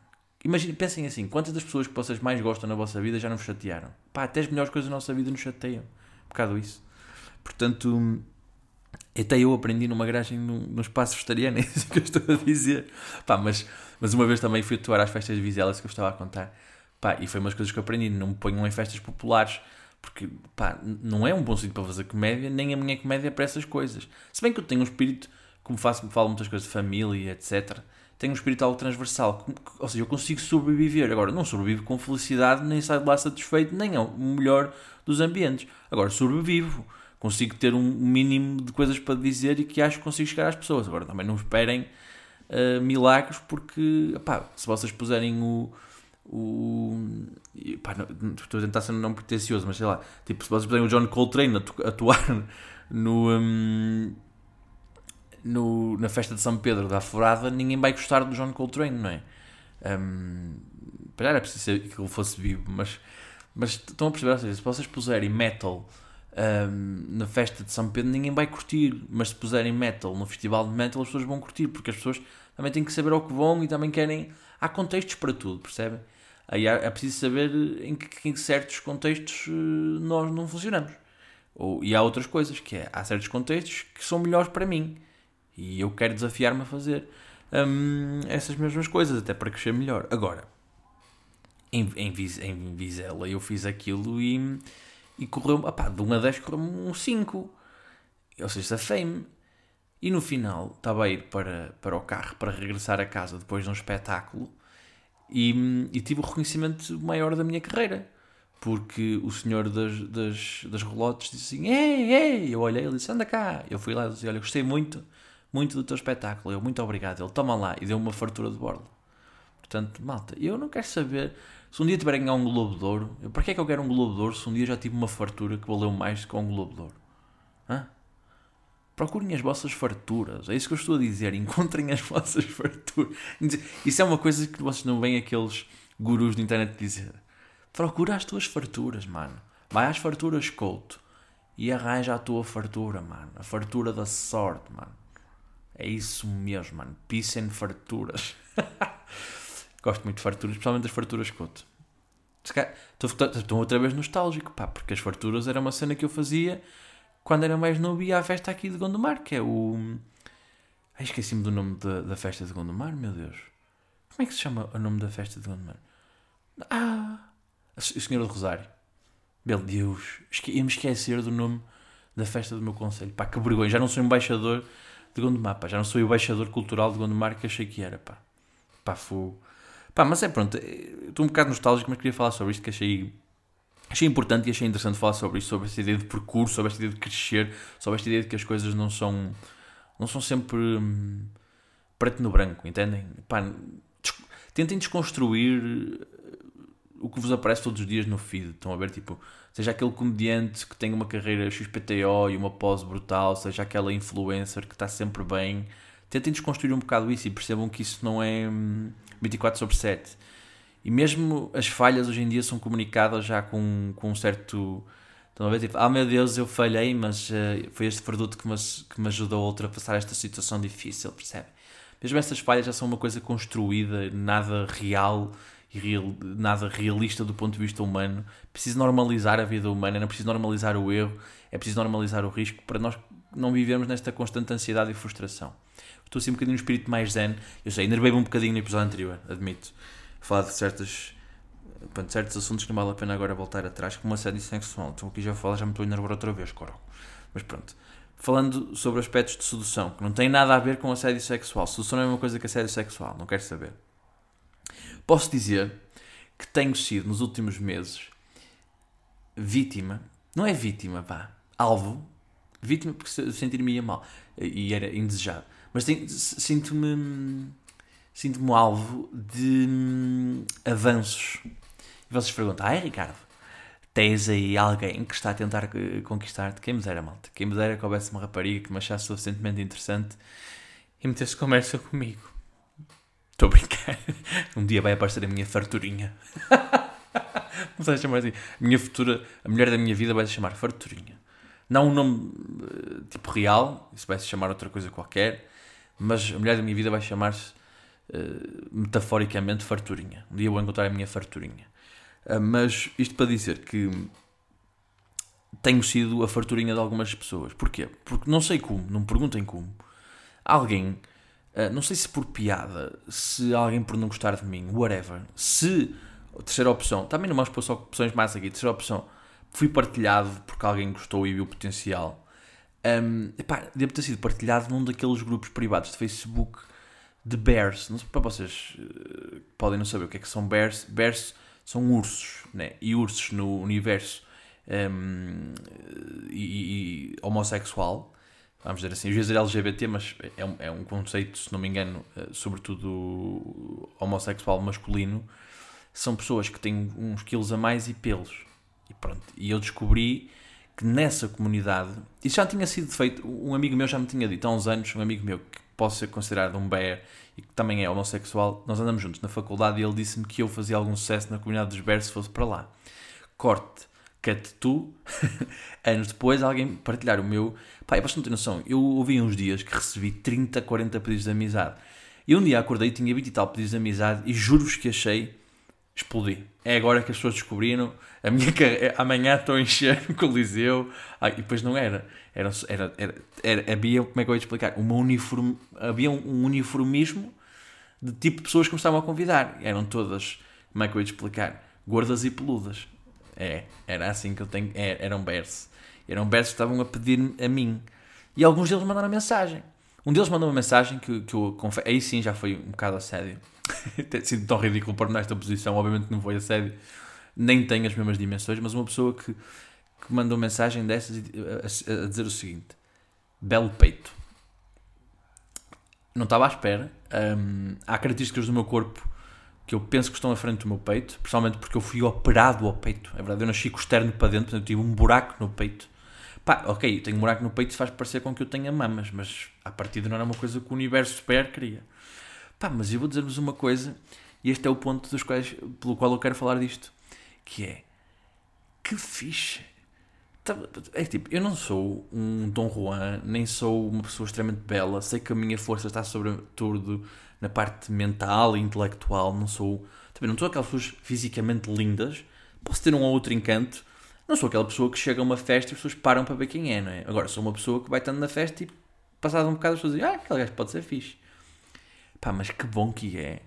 Imaginem, pensem assim, quantas das pessoas que vocês mais gostam na vossa vida já não vos chatearam? Pá, até as melhores coisas da nossa vida nos chateiam. Um bocado isso. Portanto, até eu aprendi numa garagem no, no espaço vegetariano, é isso que eu estou a dizer. Pá, mas, mas uma vez também fui atuar às festas de Vizelas que eu estava a contar. Pá, e foi umas coisas que eu aprendi. Não me ponham em festas populares, porque pá, não é um bom sítio para fazer comédia, nem a minha comédia é para essas coisas. Se bem que eu tenho um espírito, como faço, me falo muitas coisas de família, etc. Tenho um espírito algo transversal, ou seja, eu consigo sobreviver. Agora, não sobrevivo com felicidade, nem saio de lá satisfeito, nem é o melhor dos ambientes. Agora, sobrevivo consigo ter um mínimo de coisas para dizer e que acho que consigo chegar às pessoas. Agora, também não esperem uh, milagres, porque epá, se vocês puserem o, o. Pá, não, estou a tentar ser não pretencioso, mas sei lá, tipo, se vocês puderem o John Coltrane a atuar no, um, no, na festa de São Pedro da Forada, ninguém vai gostar do John Coltrane, não é? Um, para era preciso que ele fosse vivo, mas, mas estão a perceber, ou seja, se vocês puserem metal um, na festa de São Pedro, ninguém vai curtir, mas se puserem metal no festival de metal, as pessoas vão curtir, porque as pessoas também têm que saber ao que vão e também querem. Há contextos para tudo, percebem? Aí é preciso saber em que em certos contextos eh, nós não funcionamos. Ou, e há outras coisas, que é, há certos contextos que são melhores para mim. E eu quero desafiar-me a fazer hum, essas mesmas coisas, até para crescer melhor. Agora, em, em, em Vizela eu fiz aquilo e, e correu, opá, de 1 a 10 correu um 5. Ou seja, safei-me. E no final estava a ir para, para o carro para regressar a casa depois de um espetáculo e, e, tive o reconhecimento maior da minha carreira. Porque o senhor das, das, das relotes disse assim: Ei, ei! Eu olhei, ele disse: Anda cá. Eu fui lá e disse: Olha, gostei muito, muito do teu espetáculo. Eu, muito obrigado. Ele, toma lá. E deu uma fartura de bordo. Portanto, malta, eu não quero saber. Se um dia tiver a ganhar um Globo de Ouro, para que é que eu quero um Globo de Ouro se um dia já tive uma fartura que valeu mais que um Globo de Ouro? Hã? Procurem as vossas farturas. É isso que eu estou a dizer. Encontrem as vossas farturas. Isso é uma coisa que vocês não veem aqueles gurus da internet dizer. Procura as tuas farturas, mano. Vai às farturas couto e arranja a tua fartura, mano. A fartura da sorte, mano. É isso mesmo, mano. Peace and farturas. Gosto muito de farturas, especialmente das farturas couto. Estou outra vez nostálgico, pá, porque as farturas era uma cena que eu fazia quando era mais novo ia à festa aqui de Gondomar, que é o. Ai, esqueci-me do nome da, da festa de Gondomar, meu Deus. Como é que se chama o nome da festa de Gondomar? Ah! O Senhor do Rosário. Meu Deus, ia-me esquecer do nome da festa do meu conselho. Pá, que vergonha. Já não sou embaixador de Gondomar, pá. Já não sou embaixador cultural de Gondomar que achei que era, pá. Pá, fogo. Pá, mas é pronto. Estou um bocado nostálgico, mas queria falar sobre isto que achei achei importante e achei interessante falar sobre isso, sobre esta ideia de percurso, sobre esta ideia de crescer, sobre esta ideia de que as coisas não são não são sempre hum, preto no branco, entendem? Pá, tentem desconstruir eh, o que vos aparece todos os dias no feed. Estão a ver, tipo, seja aquele comediante que tem uma carreira XPTO e uma pose brutal, seja aquela influencer que está sempre bem. Tentem desconstruir um bocado isso e percebam que isso não é 24 hum, sobre 7 e mesmo as falhas hoje em dia são comunicadas já com, com um certo. Estão a ver? Tipo, ah meu Deus, eu falhei, mas uh, foi este produto que me, que me ajudou a ultrapassar esta situação difícil, percebe? Mesmo essas falhas já são uma coisa construída, nada real e real, nada realista do ponto de vista humano. Preciso normalizar a vida humana, não preciso normalizar o erro, é preciso normalizar o risco para nós não vivermos nesta constante ansiedade e frustração. Estou assim um bocadinho no espírito mais zen. Eu sei, enervei-me um bocadinho no episódio anterior, admito falar de certas pronto, certos assuntos que não vale a pena agora voltar atrás, como assédio sexual. Então aqui já falo, já me estou a enervar outra vez, coro. Mas pronto. Falando sobre aspectos de sedução, que não tem nada a ver com assédio sexual. Sedução não é uma coisa que assédio sexual, não quero saber. Posso dizer que tenho sido, nos últimos meses, vítima, não é vítima, pá, alvo, vítima porque sentir-me mal e era indesejado, mas sinto-me sinto-me alvo de hum, avanços. E vocês perguntam, ai Ricardo, tens aí alguém que está a tentar conquistar-te? Quem me dera, malta? Quem me dera que houvesse uma rapariga que me achasse suficientemente interessante e metesse conversa comigo. Estou a brincar. Um dia vai aparecer a minha farturinha. Não sei chamar assim. A minha futura, a mulher da minha vida vai se chamar Farturinha. Não um nome eh, tipo real, isso vai se chamar outra coisa qualquer, mas a mulher da minha vida vai chamar-se uh, metaforicamente, farturinha. Um dia vou encontrar a minha farturinha. Uh, mas isto para dizer que tenho sido a farturinha de algumas pessoas. Porquê? Porque não sei como, não me perguntem como. Alguém, uh, não sei se por piada, se alguém por não gostar de mim, whatever, se terceira opção, também não vamos pôr só opções mais aqui, terceira opção, fui partilhado porque alguém gostou e viu potencial. Um, epá, deve ter sido partilhado num daqueles grupos privados de Facebook de bears. Não sei, para vocês uh, podem não saber o que é que são bears. Bears são ursos, né? E ursos no universo um, ehm, e, e, homossexual, vamos dizer assim, eu ia dizer LGBT, mas é um, é um conceito, se não me engano, uh, sobretudo homossexual masculino, são pessoas que têm uns quilos a mais e pelos. E pronto, e eu descobri que nessa comunidade, isso já tinha sido feito, um amigo meu já me tinha dito há uns anos, um amigo meu que posso ser considerado um bear e que também é homossexual, nós andamos juntos na faculdade e ele disse-me que eu fazia algum sucesso na comunidade dos bears se fosse para lá. Corte, cut tu, anos depois alguém partilhar o meu... Pá, é bastante noção, eu ouvi uns dias que recebi 30, 40 pedidos de amizade. E um dia acordei, tinha 20 e tal pedidos de amizade e juro-vos que achei explodi. É agora que as pessoas descobriram. A minha carreira, amanhã estou a encher o Coliseu. Ah, e depois não era. Era, era, era, era. Havia, como é que eu ia explicar? Uma uniform, havia um uniformismo de tipo de pessoas que me estavam a convidar. Eram todas, como é que eu ia explicar? Gordas e peludas. É, era assim que eu tenho. É, eram berço. Eram berços que estavam a pedir a mim. E alguns deles mandaram mensagem. Um deles mandou uma mensagem que, que eu confesso. Aí sim já foi um bocado a sério ter sido tão ridículo pôr nesta posição, obviamente não foi a sério, nem tem as mesmas dimensões, mas uma pessoa que, que mandou mensagem dessas a, a, a dizer o seguinte: belo peito. Não estava à espera. Um, há características do meu corpo que eu penso que estão à frente do meu peito, principalmente porque eu fui operado ao peito. É verdade, eu nasci com o externo para dentro, portanto eu tive um buraco no peito. Pá, ok, tenho um buraco no peito faz parecer com que eu tenha mamas, mas a partir de não era uma coisa que o universo super queria. Pá, mas eu vou dizer-vos uma coisa, e este é o ponto dos quais, pelo qual eu quero falar disto, que é, que fixe. Tá, é tipo, eu não sou um Dom Juan, nem sou uma pessoa extremamente bela, sei que a minha força está sobretudo na parte mental e intelectual, não sou, também não sou aquelas pessoas fisicamente lindas, posso ter um ou outro encanto, não sou aquela pessoa que chega a uma festa e as pessoas param para ver quem é, não é? Agora, sou uma pessoa que vai estando na festa e passado um bocado as pessoas dizem, ah, aquele gajo pode ser fixe. Pá, mas que bom que é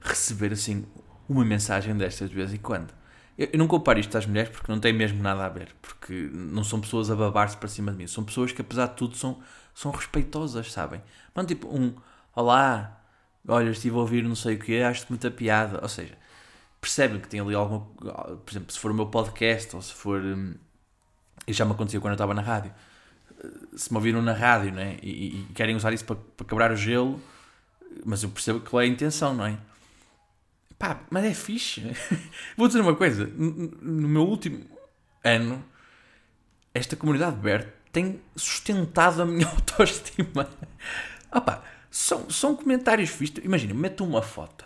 receber assim uma mensagem destas de vez em quando. Eu, eu não comparo isto às mulheres porque não tem mesmo nada a ver. Porque não são pessoas a babar-se para cima de mim. São pessoas que, apesar de tudo, são, são respeitosas, sabem? Mano, tipo, um olá, olha, estive a ouvir não sei o que, acho-te muita piada. Ou seja, percebem que tem ali alguma. Por exemplo, se for o meu podcast ou se for. Hum, e já me aconteceu quando eu estava na rádio. Se me ouviram na rádio, né? E, e querem usar isso para, para quebrar o gelo, mas eu percebo que é a intenção, não é? Pá, mas é fixe. Vou dizer uma coisa: no meu último ano, esta comunidade Bert tem sustentado a minha autoestima. Ah são, são comentários fixos. Imagina, meto uma foto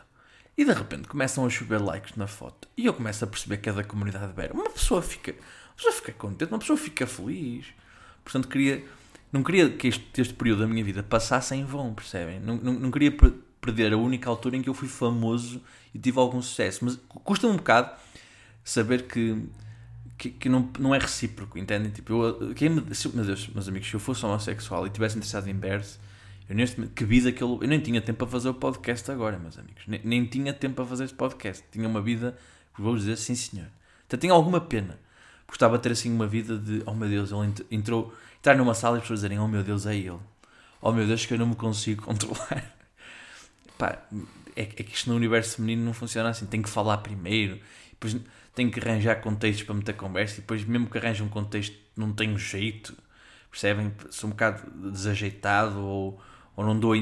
e de repente começam a chover likes na foto e eu começo a perceber que é da comunidade Bert. Uma pessoa fica, uma pessoa fica contente, uma pessoa fica feliz. Portanto, queria, não queria que este, este período da minha vida passasse em vão, percebem? Não, não, não queria perder a única altura em que eu fui famoso e tive algum sucesso. Mas custa um bocado saber que, que, que não, não é recíproco, entendem? Tipo, eu, quem me, se, meu Deus, meus amigos, se eu fosse homossexual e estivesse interessado em bears, eu neste que vida que eu, eu nem tinha tempo para fazer o podcast agora, meus amigos. Nem, nem tinha tempo para fazer este podcast. Tinha uma vida, vou dizer, sim senhor. Então tenho alguma pena. Gostava de ter assim uma vida de, oh meu Deus, ele entrou, entrar numa sala e as pessoas dizerem, oh meu Deus, é ele. Oh meu Deus, que eu não me consigo controlar pá, é, é, que isto no universo feminino não funciona assim. Tem que falar primeiro, depois tem que arranjar contextos para meter conversa, e depois, mesmo que arranje um contexto, não um jeito, percebem? Sou um bocado desajeitado ou, ou não dou.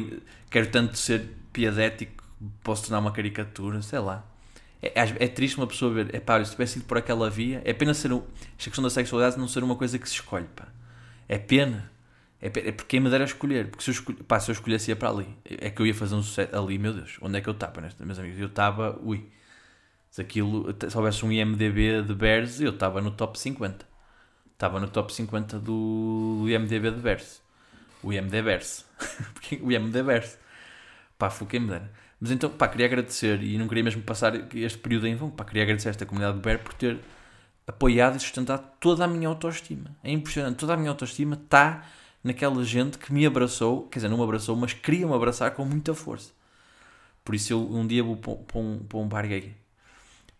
Quero tanto ser piadético, posso tornar uma caricatura, sei lá. É, é, triste uma pessoa ver, é pá, se tivesse ido por aquela via, é pena ser. Um, esta questão da sexualidade não ser uma coisa que se escolhe, pá. É pena. É, é porque quem me dera a escolher. Porque se eu, escolh... Pá, se eu escolhesse ia para ali. É que eu ia fazer um sucesso ali, meu Deus. Onde é que eu estava, meus amigos? Eu estava, ui. Se aquilo, se houvesse um IMDB de Bears, eu estava no top 50. Estava no top 50 do IMDB de Bears. O IMD Bears. o IMD Bears. Pá, foi quem me dera. Mas então, pá, queria agradecer e não queria mesmo passar este período em vão. Pá, queria agradecer esta comunidade de Bear por ter apoiado e sustentado toda a minha autoestima. É impressionante. Toda a minha autoestima está naquela gente que me abraçou, quer dizer, não me abraçou, mas queria me abraçar com muita força. Por isso eu um dia vou para um, para um bar gay.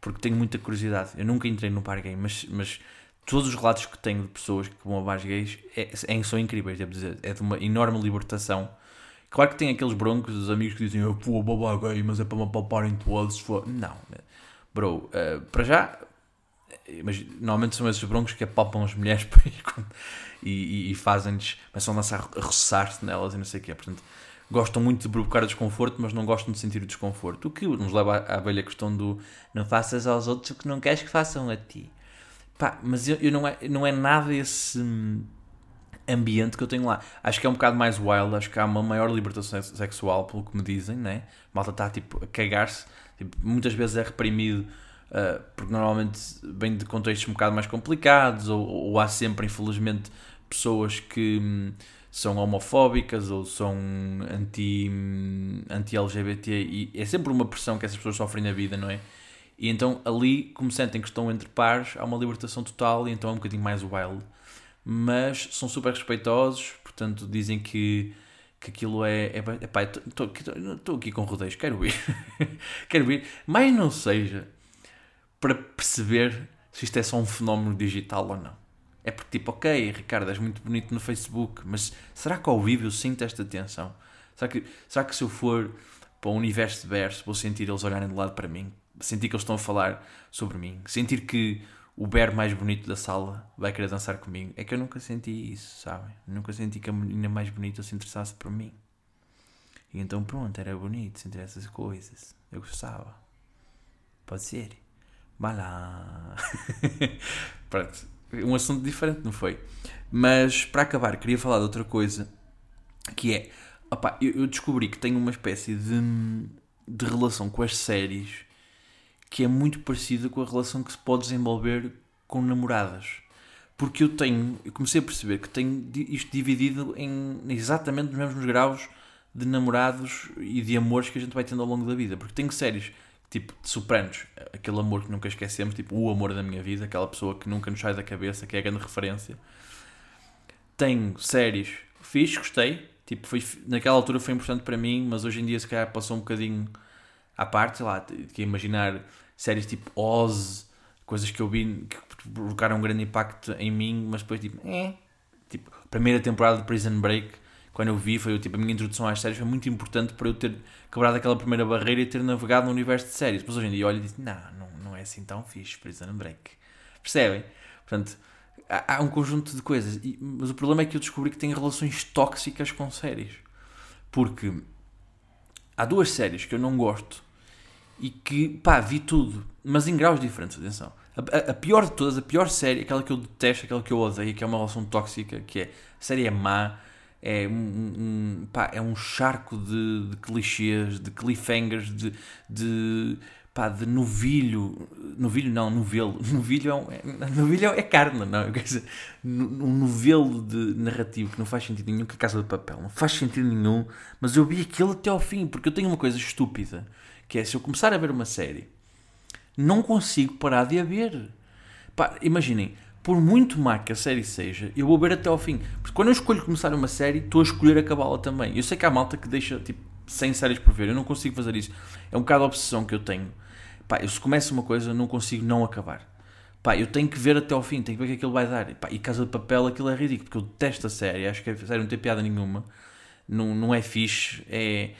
Porque tenho muita curiosidade. Eu nunca entrei num bar gay, mas, mas todos os relatos que tenho de pessoas que vão a bares gays é, é, são incríveis, devo dizer. É de uma enorme libertação. Claro que tem aqueles broncos, os amigos que dizem, eu pô, babá gay, mas é para me apalparem todos. Não, bro, uh, para já, mas normalmente são esses broncos que apalpam as mulheres e, e, e fazem-lhes, começam a lançar a roçar-se nelas e não sei o quê. Portanto, gostam muito de provocar desconforto, mas não gostam de sentir o desconforto. O que nos leva à, à velha questão do não faças aos outros o que não queres que façam a ti. Pá, mas eu, eu não, é, não é nada esse ambiente que eu tenho lá. Acho que é um bocado mais wild, acho que há uma maior libertação sexual, pelo que me dizem, né? Malta está tipo a cagar-se, tipo, muitas vezes é reprimido uh, porque normalmente vem de contextos um bocado mais complicados, ou, ou há sempre, infelizmente, pessoas que hum, são homofóbicas ou são anti, hum, anti-LGBT e é sempre uma pressão que essas pessoas sofrem na vida, não é? E então ali, como sentem que estão entre pares, há uma libertação total e então é um bocadinho mais wild. Mas são super respeitosos, portanto dizem que, que aquilo é. é, estou aqui com rodeios, quero ir. quero ir. Mas não seja para perceber se isto é só um fenómeno digital ou não. É porque, tipo, ok, Ricardo, és muito bonito no Facebook, mas será que ao vivo eu sinto esta tensão? Será que, será que se eu for para o universo de verso vou sentir eles olharem de lado para mim? Sentir que eles estão a falar sobre mim? Sentir que o bear mais bonito da sala vai querer dançar comigo? É que eu nunca senti isso, sabem? Nunca senti que a menina mais bonita se interessasse por mim. E então, pronto, era bonito sentir essas coisas. Eu gostava. Pode ser. Vá lá. pronto um assunto diferente, não foi? Mas para acabar, queria falar de outra coisa que é opa, eu, descobri que tenho uma espécie de, de relação com as séries que é muito parecida com a relação que se pode desenvolver com namoradas. Porque eu tenho, eu comecei a perceber que tenho isto dividido em exatamente os mesmos graus de namorados e de amores que a gente vai tendo ao longo da vida. Porque tenho séries tipo, de Sopranos, aquele amor que nunca esquecemos, tipo, o amor da minha vida, aquela pessoa que nunca nos sai da cabeça, que é a grande referência. Tenho séries fiz, gostei. Tipo, foi, naquela altura foi importante para mim, mas hoje em dia se calhar passou um bocadinho à parte, sei lá, que imaginar séries tipo Oz, coisas que eu vi que provocaram um grande impacto em mim, mas depois tipo, é. Tipo, primeira temporada de Prison Break, quando eu vi, foi tipo, a minha introdução às séries foi muito importante para eu ter quebrado aquela primeira barreira e ter navegado no universo de séries. Mas hoje em dia olho e digo, não, não, não é assim tão fixe, Prison Break. Percebem? Portanto, há, há um conjunto de coisas. E, mas o problema é que eu descobri que tenho relações tóxicas com séries. Porque há duas séries que eu não gosto e que, pá, vi tudo, mas em graus diferentes, atenção. A, a, a, pior de todas, a pior série, aquela que eu detesto, aquela que eu odeio, que é uma relação tóxica, que é a série é má, é um, um pá, é um charco de, de clichês, de cliffhangers, de, de, pá, de novilho, novilho não, novelo, novilho é, um, é, novilho é carne, não, quer dizer, um novelo de narrativo que não faz sentido nenhum, que a Casa de Papel, não faz sentido nenhum, mas eu vi aquilo até ao fim, porque eu tenho uma coisa estúpida, que é, se eu começar a ver uma série, não consigo parar de a ver. Pá, imaginem, por muito má que a série seja, eu vou ver até ao fim. Porque quando eu escolho começar uma série, estou a escolher acabá-la também. Eu sei que há malta que deixa tipo 100 séries por ver, eu não consigo fazer isso. É um bocado a obsessão que eu tenho. Pá, eu se começo uma coisa, não consigo não acabar. Pá, eu tenho que ver até ao fim, tenho que ver o que aquilo vai dar. Pá, e Casa de Papel, aquilo é ridículo, porque eu detesto a série, acho que a série não tem piada nenhuma, não, não é fixe, é,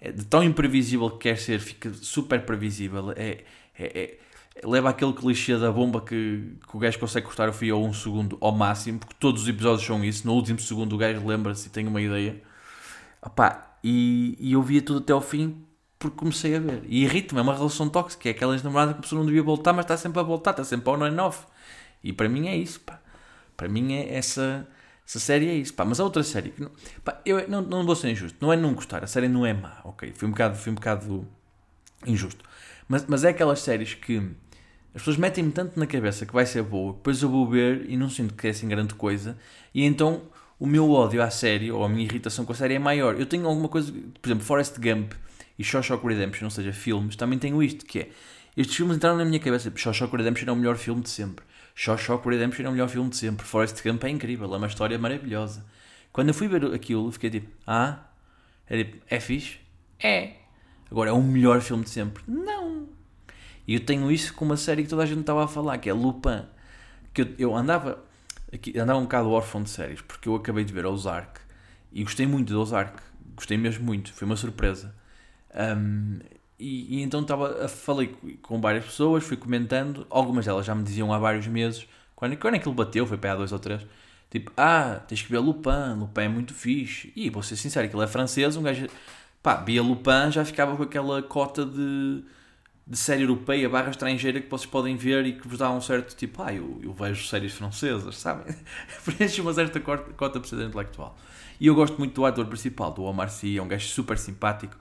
é de tão imprevisível que quer ser, fica super previsível, é, é, é leva aquele clichê da bomba que, que o gajo consegue cortar o fio a um segundo ao máximo, porque todos os episódios são isso. No último segundo o gajo lembra-se e tem uma ideia. Opá, e, e eu via tudo até ao fim porque comecei a ver. E irrita-me, é uma relação tóxica, é aquelas namoradas que a pessoa não devia voltar, mas está sempre a voltar, está sempre on and off. E para mim é isso, pá. Para mim é essa, essa série é isso, pá. Mas a outra série, que não, pá, eu não, não vou ser injusto, não é não gostar, a série não é má, ok? Fui um bocado, fui um bocado injusto. Mas, mas é aquelas séries que as pessoas metem-me tanto na cabeça que vai ser boa, depois eu vou ver e não sinto que é assim grande coisa, e então o meu ódio à série, ou a minha irritação com a série é maior. Eu tenho alguma coisa, por exemplo, Forrest Gump e Shawshank Redemption, ou seja, filmes, também tenho isto, que é, estes filmes entraram na minha cabeça, Shawshank Redemption é o melhor filme de sempre, Shawshank Redemption é o melhor filme de sempre, Forrest Gump é incrível, é uma história maravilhosa. Quando eu fui ver aquilo, fiquei tipo, ah, é tipo, é fixe? É. Agora, é o melhor filme de sempre? Não. E eu tenho isso com uma série que toda a gente estava a falar, que é Lupin. Que eu, eu andava, aqui, andava um bocado órfão de séries, porque eu acabei de ver Ozark e gostei muito de Ozark. Gostei mesmo muito, foi uma surpresa. Um, e, e, então estava, falei com várias pessoas, fui comentando, algumas delas já me diziam há vários meses, quando, quando aquilo bateu, foi para há dois ou três, tipo, ah, tens que ver Lupin, Lupin é muito fixe. E vou ser sincero, aquilo é francês, um gajo, pá, via Lupin, já ficava com aquela cota de de série europeia barra estrangeira que vocês podem ver e que vos dá um certo tipo, ah, eu, eu vejo séries francesas, sabem? Preenche uma certa cota, por ser intelectual. E eu gosto muito do ator principal, do Omar Sy, é um gajo super simpático,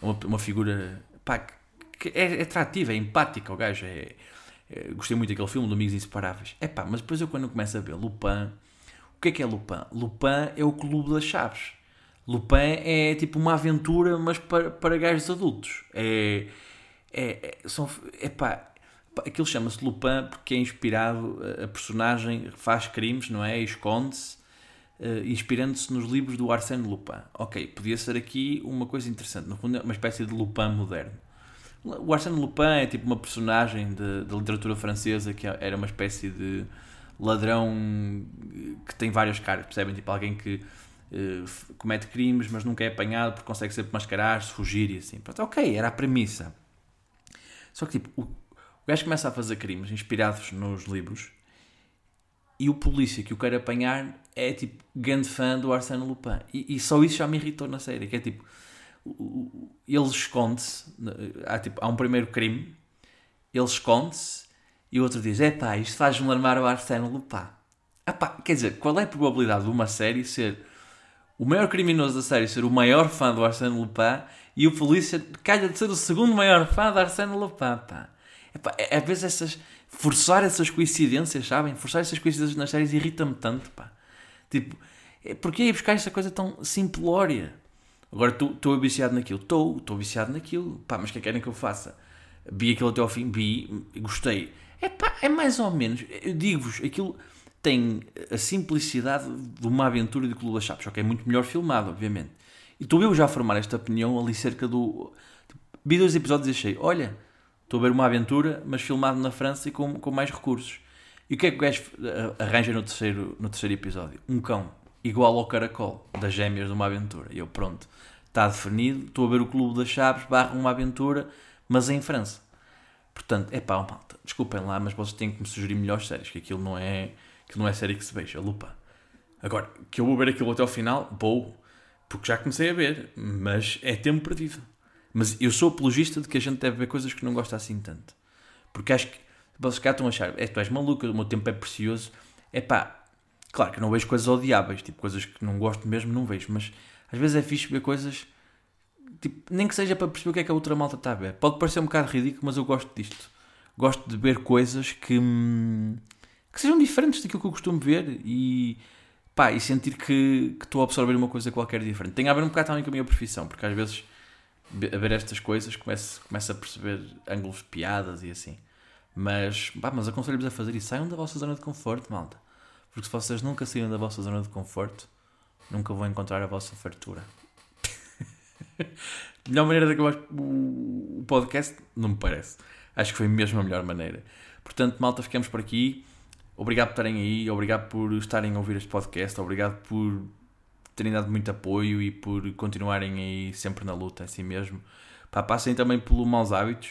é uma, uma figura, pá, que é, é atrativa, é empática o gajo, é, é, gostei muito daquele filme, do Amigos Inseparáveis. É pá, mas depois eu quando começo a ver Lupin, o que é que é Lupin? Lupin é o clube das chaves. Lupin é tipo uma aventura, mas para, para gajos adultos. É é, é, são, epá, aquilo chama-se Lupin porque é inspirado, a personagem faz crimes, não é? Esconde-se, uh, inspirando-se nos livros do Arsène Lupin. Ok, podia ser aqui uma coisa interessante, no fundo é uma espécie de Lupin moderno. O Arsène Lupin é tipo uma personagem da literatura francesa que era uma espécie de ladrão que tem várias caras, percebem? Tipo alguém que uh, comete crimes, mas nunca é apanhado porque consegue sempre mascarar-se, fugir e assim. Pronto, ok, era a premissa. Só que tipo, o, o gajo começa a fazer crimes inspirados nos livros e o polícia que o quer apanhar é tipo grande fã do Arsène Lupin. E, e só isso já me irritou na série, que é tipo, ele esconde-se, há, tipo, há um primeiro crime, ele esconde-se e o outro diz, é pá, isto faz-me lembrar o Arsène Lupin. Epá, quer dizer, qual é a probabilidade de uma série ser o maior criminoso da série ser o maior fã do Arsène Lupin e o polícia calha de ser o segundo maior fã de Arsène Lupin, pá. Epá, é, às vezes essas, forçar essas coincidências, sabem? Forçar essas coincidências nas séries irrita-me tanto, pá. Tipo, é, porquê ir buscar essa coisa tão simplória? Agora estou viciado naquilo. Estou, estou viciado naquilo. Pá, mas o que é que querem que eu faça? Vi aquilo até ao fim, vi, gostei. É pá, é mais ou menos. Eu digo-vos, aquilo tem a simplicidade de uma aventura de Clube das Chaves, só que é muito melhor filmado, obviamente. E estou eu já a formar esta opinião ali cerca do. Vi dois episódios e achei: olha, estou a ver uma aventura, mas filmado na França e com, com mais recursos. E o que é que o gajo eh, arranja no terceiro, no terceiro episódio? Um cão, igual ao caracol, das gêmeas de uma aventura. E eu, pronto, está definido, estou a ver o Clube das Chaves, barra uma aventura, mas em França. Portanto, é pá, malta, desculpem lá, mas vocês têm que me sugerir melhores séries, que aquilo não é, aquilo não é série que se veja, lupa. Agora, que eu vou ver aquilo até ao final, vou, porque já comecei a ver, mas é tempo perdido. Mas eu sou apologista de que a gente deve ver coisas que não gosta assim tanto. Porque acho que vocês cá estão a achar, é, tu és maluco, o meu tempo é precioso. É pá, claro que não vejo coisas odiáveis, tipo coisas que não gosto mesmo, não vejo, mas às vezes é fixe ver coisas, tipo, nem que seja para perceber o que é que a outra malta está a ver. Pode parecer um bocado ridículo, mas eu gosto disto. Gosto de ver coisas que, hum, que sejam diferentes daquilo que eu costumo ver e, pá, e sentir que, estou a absorver uma coisa qualquer diferente. Tem a ver um bocado também com a minha profissão, porque às vezes a ver estas coisas começo, começo a perceber ângulos de piadas e assim. Mas, mas aconselho-vos a fazer isso. Saiam da vossa zona de conforto, malta. Porque se vocês nunca saíram da vossa zona de conforto, nunca vão encontrar a vossa fartura. melhor maneira de acabar o podcast? Não me parece. Acho que foi mesmo a melhor maneira. Portanto, malta, ficamos por aqui. Obrigado por estarem aí, obrigado por estarem a ouvir este podcast, obrigado por terem dado muito apoio e por continuarem aí sempre na luta, assim mesmo. Pá, passem também pelo Maus Hábitos,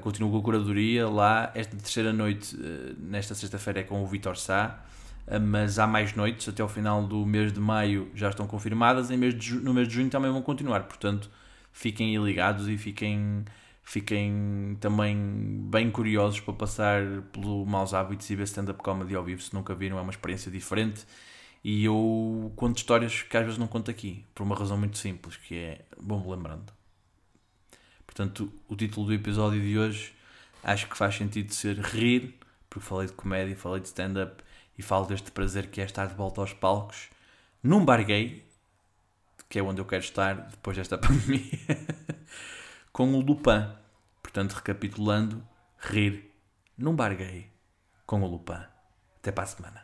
continuo com a curadoria lá. Esta terceira noite, eh, nesta sexta-feira, é com o Vitor Sá, eh, mas há mais noites, até ao final do mês de maio já estão confirmadas, em mês de, no mês de junho também vão continuar, portanto fiquem aí ligados e fiquem, fiquem também bem curiosos para passar pelo Maus Hábitos e ver stand-up comedy ao vivo, se nunca viram, é uma experiência diferente. E eu conto histórias que às vezes não conto aqui, por uma razão muito simples, que é bom lembrando. Portanto, o título do episódio de hoje acho que faz sentido ser rir, porque falei de comédia, falei de stand-up e falo deste prazer que é estar de volta aos palcos num bar gay, que é onde eu quero estar depois desta pandemia, com o Lupin. Portanto, recapitulando, rir num bar gay com o Lupin. Até para a semana.